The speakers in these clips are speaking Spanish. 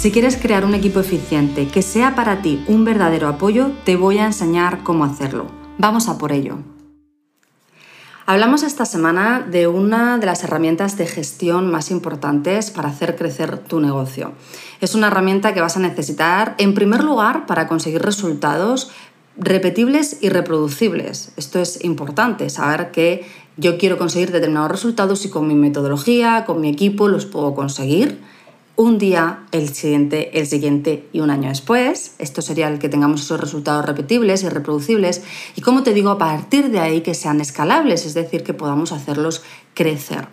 Si quieres crear un equipo eficiente que sea para ti un verdadero apoyo, te voy a enseñar cómo hacerlo. Vamos a por ello. Hablamos esta semana de una de las herramientas de gestión más importantes para hacer crecer tu negocio. Es una herramienta que vas a necesitar en primer lugar para conseguir resultados repetibles y reproducibles. Esto es importante, saber que yo quiero conseguir determinados resultados y con mi metodología, con mi equipo los puedo conseguir un día, el siguiente, el siguiente y un año después. Esto sería el que tengamos esos resultados repetibles y reproducibles. Y como te digo, a partir de ahí que sean escalables, es decir, que podamos hacerlos crecer.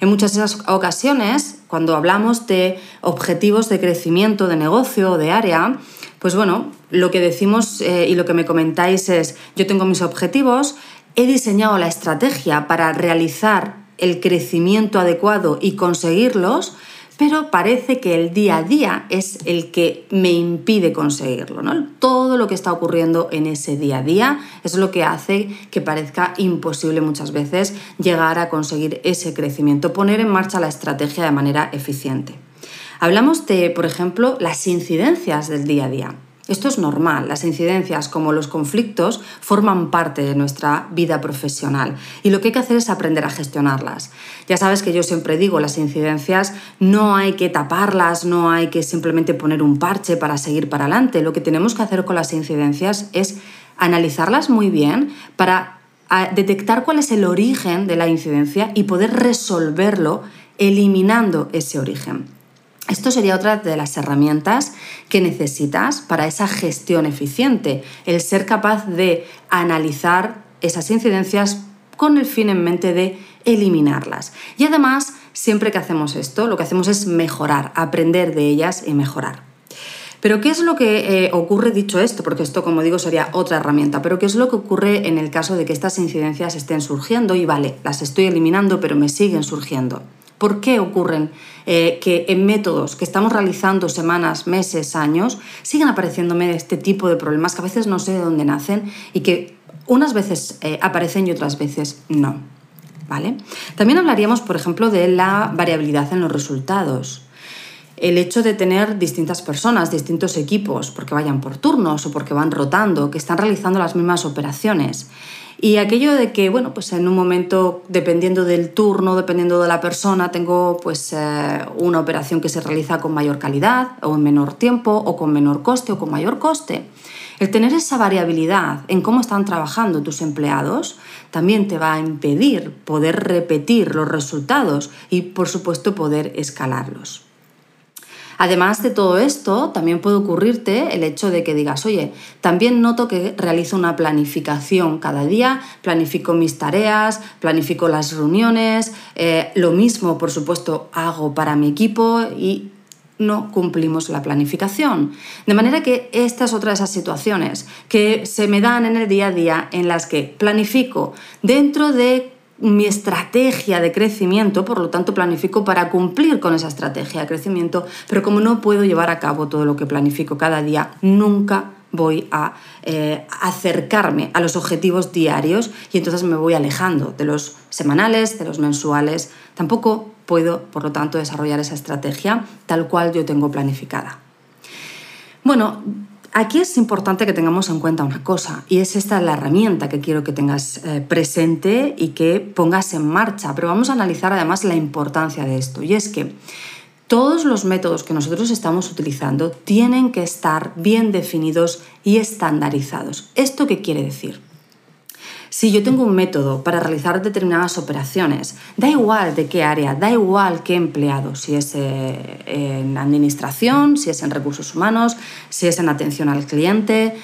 En muchas de esas ocasiones, cuando hablamos de objetivos de crecimiento de negocio o de área, pues bueno, lo que decimos eh, y lo que me comentáis es, yo tengo mis objetivos, he diseñado la estrategia para realizar el crecimiento adecuado y conseguirlos, pero parece que el día a día es el que me impide conseguirlo. ¿no? Todo lo que está ocurriendo en ese día a día es lo que hace que parezca imposible muchas veces llegar a conseguir ese crecimiento, poner en marcha la estrategia de manera eficiente. Hablamos de, por ejemplo, las incidencias del día a día. Esto es normal, las incidencias como los conflictos forman parte de nuestra vida profesional y lo que hay que hacer es aprender a gestionarlas. Ya sabes que yo siempre digo, las incidencias no hay que taparlas, no hay que simplemente poner un parche para seguir para adelante, lo que tenemos que hacer con las incidencias es analizarlas muy bien para detectar cuál es el origen de la incidencia y poder resolverlo eliminando ese origen. Esto sería otra de las herramientas que necesitas para esa gestión eficiente, el ser capaz de analizar esas incidencias con el fin en mente de eliminarlas. Y además, siempre que hacemos esto, lo que hacemos es mejorar, aprender de ellas y mejorar. Pero ¿qué es lo que eh, ocurre dicho esto? Porque esto, como digo, sería otra herramienta. Pero ¿qué es lo que ocurre en el caso de que estas incidencias estén surgiendo? Y vale, las estoy eliminando, pero me siguen surgiendo. ¿Por qué ocurren eh, que en métodos que estamos realizando semanas, meses, años, siguen apareciéndome este tipo de problemas que a veces no sé de dónde nacen y que unas veces eh, aparecen y otras veces no? ¿Vale? También hablaríamos, por ejemplo, de la variabilidad en los resultados el hecho de tener distintas personas, distintos equipos, porque vayan por turnos o porque van rotando, que están realizando las mismas operaciones. Y aquello de que, bueno, pues en un momento, dependiendo del turno, dependiendo de la persona, tengo pues eh, una operación que se realiza con mayor calidad o en menor tiempo o con menor coste o con mayor coste. El tener esa variabilidad en cómo están trabajando tus empleados también te va a impedir poder repetir los resultados y, por supuesto, poder escalarlos. Además de todo esto, también puede ocurrirte el hecho de que digas, oye, también noto que realizo una planificación cada día, planifico mis tareas, planifico las reuniones, eh, lo mismo, por supuesto, hago para mi equipo y no cumplimos la planificación. De manera que esta es otra de esas situaciones que se me dan en el día a día en las que planifico dentro de mi estrategia de crecimiento, por lo tanto planifico para cumplir con esa estrategia de crecimiento, pero como no puedo llevar a cabo todo lo que planifico cada día, nunca voy a eh, acercarme a los objetivos diarios y entonces me voy alejando de los semanales, de los mensuales. Tampoco puedo, por lo tanto, desarrollar esa estrategia tal cual yo tengo planificada. Bueno, Aquí es importante que tengamos en cuenta una cosa, y es esta la herramienta que quiero que tengas eh, presente y que pongas en marcha, pero vamos a analizar además la importancia de esto, y es que todos los métodos que nosotros estamos utilizando tienen que estar bien definidos y estandarizados. ¿Esto qué quiere decir? Si yo tengo un método para realizar determinadas operaciones, da igual de qué área, da igual qué empleado, si es eh, en administración, si es en recursos humanos, si es en atención al cliente,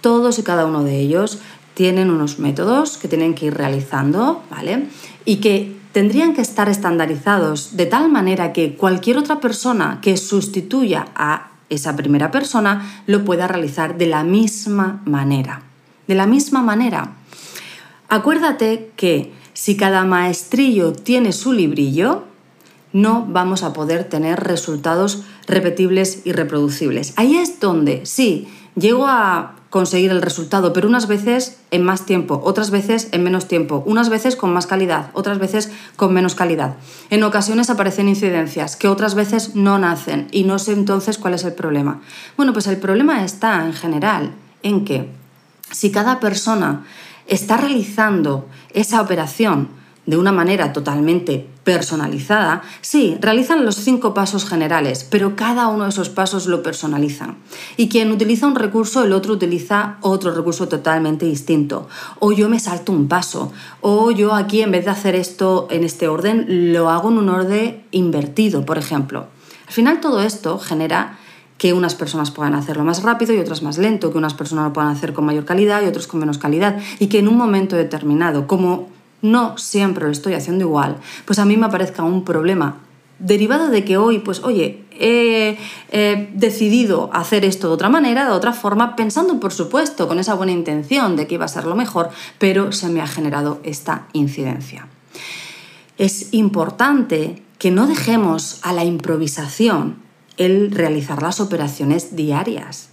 todos y cada uno de ellos tienen unos métodos que tienen que ir realizando, ¿vale? Y que tendrían que estar estandarizados de tal manera que cualquier otra persona que sustituya a esa primera persona lo pueda realizar de la misma manera. De la misma manera. Acuérdate que si cada maestrillo tiene su librillo, no vamos a poder tener resultados repetibles y reproducibles. Ahí es donde, sí, llego a conseguir el resultado, pero unas veces en más tiempo, otras veces en menos tiempo, unas veces con más calidad, otras veces con menos calidad. En ocasiones aparecen incidencias que otras veces no nacen y no sé entonces cuál es el problema. Bueno, pues el problema está en general en que si cada persona está realizando esa operación de una manera totalmente personalizada, sí, realizan los cinco pasos generales, pero cada uno de esos pasos lo personalizan. Y quien utiliza un recurso, el otro utiliza otro recurso totalmente distinto. O yo me salto un paso, o yo aquí en vez de hacer esto en este orden, lo hago en un orden invertido, por ejemplo. Al final todo esto genera que unas personas puedan hacerlo más rápido y otras más lento, que unas personas lo puedan hacer con mayor calidad y otros con menos calidad, y que en un momento determinado, como no siempre lo estoy haciendo igual, pues a mí me aparezca un problema derivado de que hoy, pues oye, he, decidido hacer esto de otra manera, de otra forma, pensando por supuesto con esa buena intención de que iba a ser lo mejor, pero se me ha generado esta incidencia. Es importante que no dejemos a la improvisación el realizar las operaciones diarias.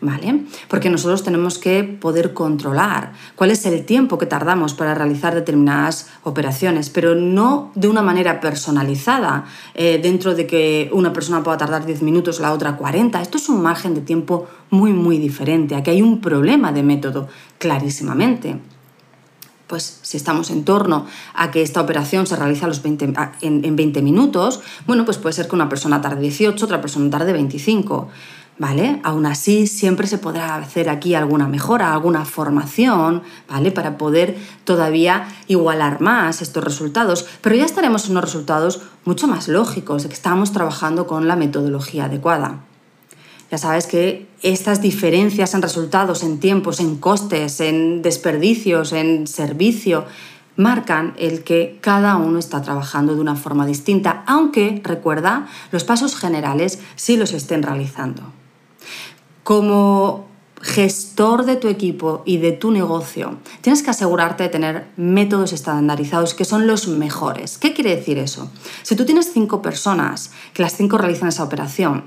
¿Vale? Porque nosotros tenemos que poder controlar cuál es el tiempo que tardamos para realizar determinadas operaciones, pero no de una manera personalizada, eh, dentro de que una persona pueda tardar 10 minutos, la otra 40. Esto es un margen de tiempo muy, muy diferente. Aquí hay un problema de método, clarísimamente. Pues si estamos en torno a que esta operación se realiza en, en 20 minutos, bueno, pues puede ser que una persona tarde 18, otra persona tarde 25. ¿vale? Aún así, siempre se podrá hacer aquí alguna mejora, alguna formación, ¿vale? Para poder todavía igualar más estos resultados, pero ya estaremos en unos resultados mucho más lógicos, de que estamos trabajando con la metodología adecuada. Ya sabes que estas diferencias en resultados, en tiempos, en costes, en desperdicios, en servicio, marcan el que cada uno está trabajando de una forma distinta, aunque, recuerda, los pasos generales sí los estén realizando. Como gestor de tu equipo y de tu negocio, tienes que asegurarte de tener métodos estandarizados que son los mejores. ¿Qué quiere decir eso? Si tú tienes cinco personas, que las cinco realizan esa operación,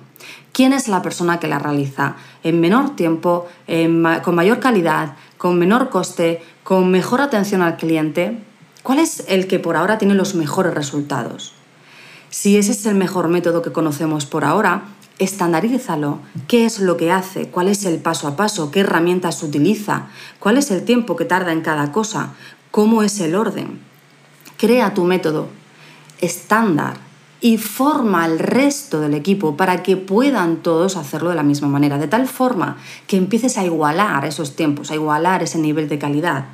¿quién es la persona que la realiza en menor tiempo, con mayor calidad, con menor coste, con mejor atención al cliente? ¿Cuál es el que por ahora tiene los mejores resultados? Si ese es el mejor método que conocemos por ahora, estandarízalo. ¿Qué es lo que hace? ¿Cuál es el paso a paso? ¿Qué herramientas utiliza? ¿Cuál es el tiempo que tarda en cada cosa? ¿Cómo es el orden? Crea tu método estándar y forma al resto del equipo para que puedan todos hacerlo de la misma manera, de tal forma que empieces a igualar esos tiempos, a igualar ese nivel de calidad,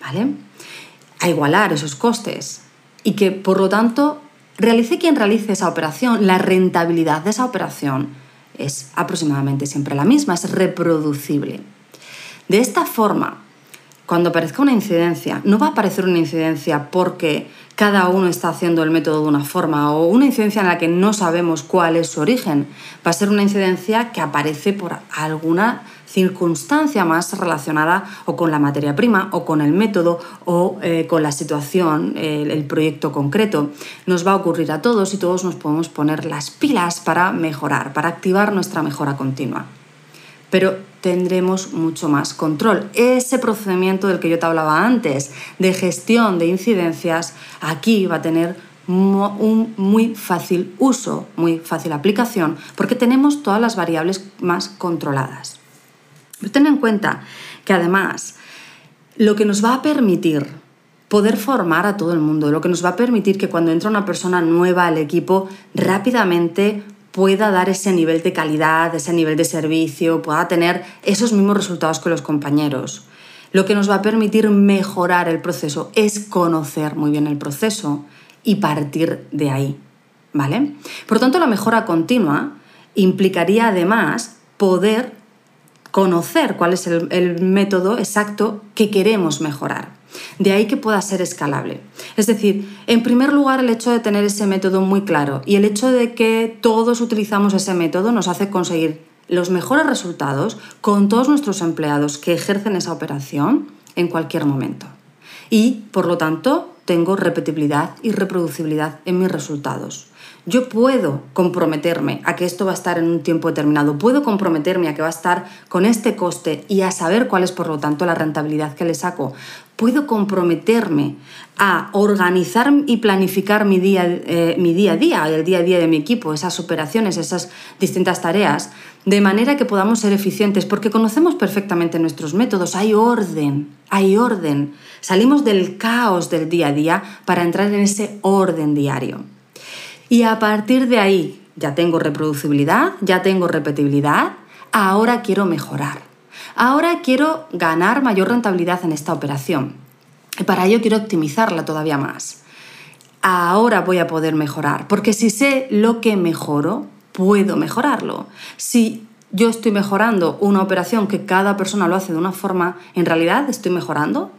¿vale? A igualar esos costes y que por lo tanto realice quien realice esa operación, la rentabilidad de esa operación es aproximadamente siempre la misma, es reproducible. De esta forma, cuando aparezca una incidencia, no va a aparecer una incidencia porque cada uno está haciendo el método de una forma o una incidencia en la que no sabemos cuál es su origen. Va a ser una incidencia que aparece por alguna circunstancia más relacionada o con la materia prima o con el método o eh, con la situación, el proyecto concreto. Nos va a ocurrir a todos y todos nos podemos poner las pilas para mejorar, para activar nuestra mejora continua. Pero tendremos mucho más control. Ese procedimiento del que yo te hablaba antes, de gestión de incidencias, aquí va a tener un muy fácil uso, muy fácil aplicación, porque tenemos todas las variables más controladas. Ten en cuenta que además lo que nos va a permitir poder formar a todo el mundo, lo que nos va a permitir que cuando entra una persona nueva al equipo rápidamente pueda dar ese nivel de calidad, ese nivel de servicio, pueda tener esos mismos resultados que los compañeros. Lo que nos va a permitir mejorar el proceso es conocer muy bien el proceso y partir de ahí, ¿vale? Por tanto, la mejora continua implicaría además poder conocer cuál es el, método exacto que queremos mejorar. De ahí que pueda ser escalable. Es decir, en primer lugar, el hecho de tener ese método muy claro y el hecho de que todos utilizamos ese método nos hace conseguir los mejores resultados con todos nuestros empleados que ejercen esa operación en cualquier momento. Y, por lo tanto, tengo repetibilidad y reproducibilidad en mis resultados. Yo puedo comprometerme a que esto va a estar en un tiempo determinado, puedo comprometerme a que va a estar con este coste y a saber cuál es, por lo tanto, la rentabilidad que le saco. Puedo comprometerme a organizar y planificar mi día, eh, mi día a día, el día a día de mi equipo, esas operaciones, esas distintas tareas, de manera que podamos ser eficientes, porque conocemos perfectamente nuestros métodos, hay orden, hay orden. Salimos del caos del día a día para entrar en ese orden diario. Y a partir de ahí ya tengo reproducibilidad, ya tengo repetibilidad, ahora quiero mejorar. Ahora quiero ganar mayor rentabilidad en esta operación. Y para ello quiero optimizarla todavía más. Ahora voy a poder mejorar, porque si sé lo que mejoro, puedo mejorarlo. Si yo estoy mejorando una operación que cada persona lo hace de una forma, ¿en realidad estoy mejorando?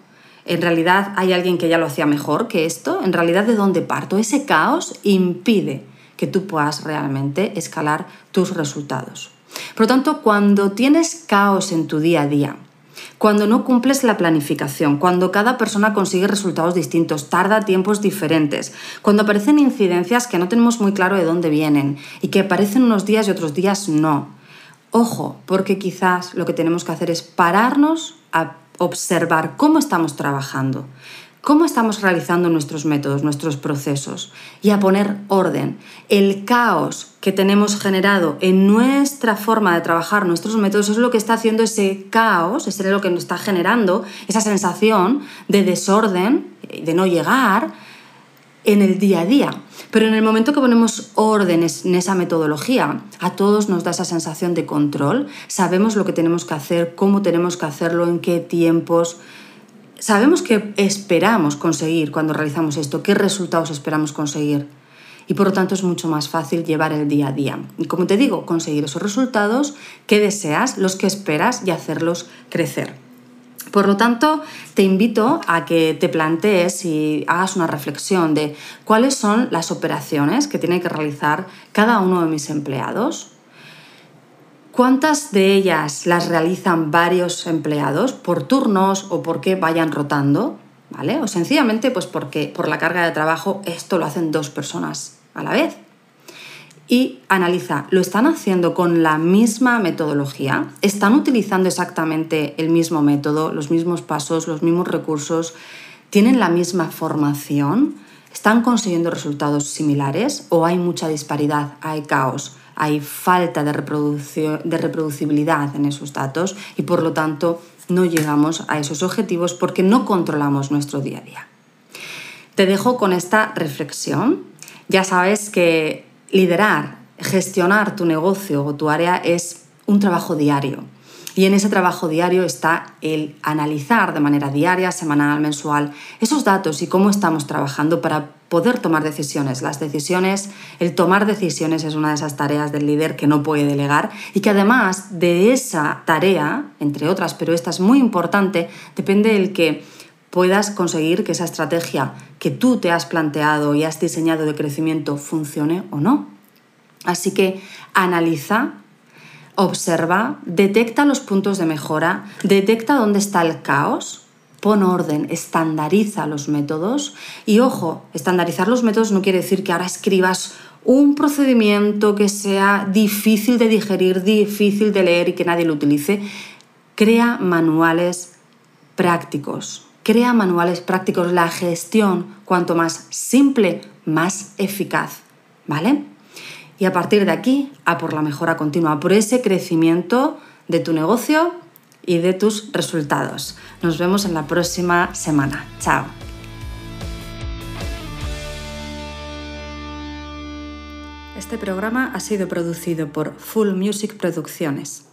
¿En realidad hay alguien que ya lo hacía mejor que esto? ¿En realidad de dónde parto? Ese caos impide que tú puedas realmente escalar tus resultados. Por lo tanto, cuando tienes caos en tu día a día, cuando no cumples la planificación, cuando cada persona consigue resultados distintos, tarda tiempos diferentes, cuando aparecen incidencias que no tenemos muy claro de dónde vienen y que aparecen unos días y otros días no. Ojo, porque quizás lo que tenemos que hacer es pararnos a observar cómo estamos trabajando, cómo estamos realizando nuestros métodos, nuestros procesos y a poner orden. El caos que tenemos generado en nuestra forma de trabajar nuestros métodos es lo que está haciendo ese caos, es lo que nos está generando esa sensación de desorden, de no llegar en el día a día. Pero en el momento que ponemos órdenes en esa metodología, a todos nos da esa sensación de control, sabemos lo que tenemos que hacer, cómo tenemos que hacerlo, en qué tiempos, sabemos qué esperamos conseguir cuando realizamos esto, qué resultados esperamos conseguir. Y por lo tanto es mucho más fácil llevar el día a día. Y como te digo, conseguir esos resultados que deseas, los que esperas y hacerlos crecer. Por lo tanto, te invito a que te plantees y hagas una reflexión de cuáles son las operaciones que tiene que realizar cada uno de mis empleados, cuántas de ellas las realizan varios empleados por turnos o porque vayan rotando, ¿vale? O sencillamente pues porque por la carga de trabajo esto lo hacen dos personas a la vez y analiza, ¿lo están haciendo con la misma metodología? ¿Están utilizando exactamente el mismo método, los mismos pasos, los mismos recursos? ¿Tienen la misma formación? ¿Están consiguiendo resultados similares o hay mucha disparidad, hay caos, hay falta de, de reproducibilidad en esos datos y por lo tanto no llegamos a esos objetivos porque no controlamos nuestro día a día? Te dejo con esta reflexión. Ya sabes que liderar, gestionar tu negocio o tu área es un trabajo diario. Y en ese trabajo diario está el analizar de manera diaria, semanal, mensual, esos datos y cómo estamos trabajando para poder tomar decisiones. Las decisiones, el tomar decisiones es una de esas tareas del líder que no puede delegar y que además de esa tarea, entre otras, pero esta es muy importante, depende el que puedas conseguir que esa estrategia que tú te has planteado y has diseñado de crecimiento funcione o no. Así que analiza, observa, detecta los puntos de mejora, detecta dónde está el caos, pon orden, estandariza los métodos y ojo, estandarizar los métodos no quiere decir que ahora escribas un procedimiento que sea difícil de digerir, difícil de leer y que nadie lo utilice. Crea manuales prácticos, Crea manuales prácticos. La gestión, cuanto más simple, más eficaz. ¿Vale? Y a partir de aquí, a por la mejora continua, por ese crecimiento de tu negocio y de tus resultados. Nos vemos en la próxima semana. Chao. Este programa ha sido producido por Full Music Producciones.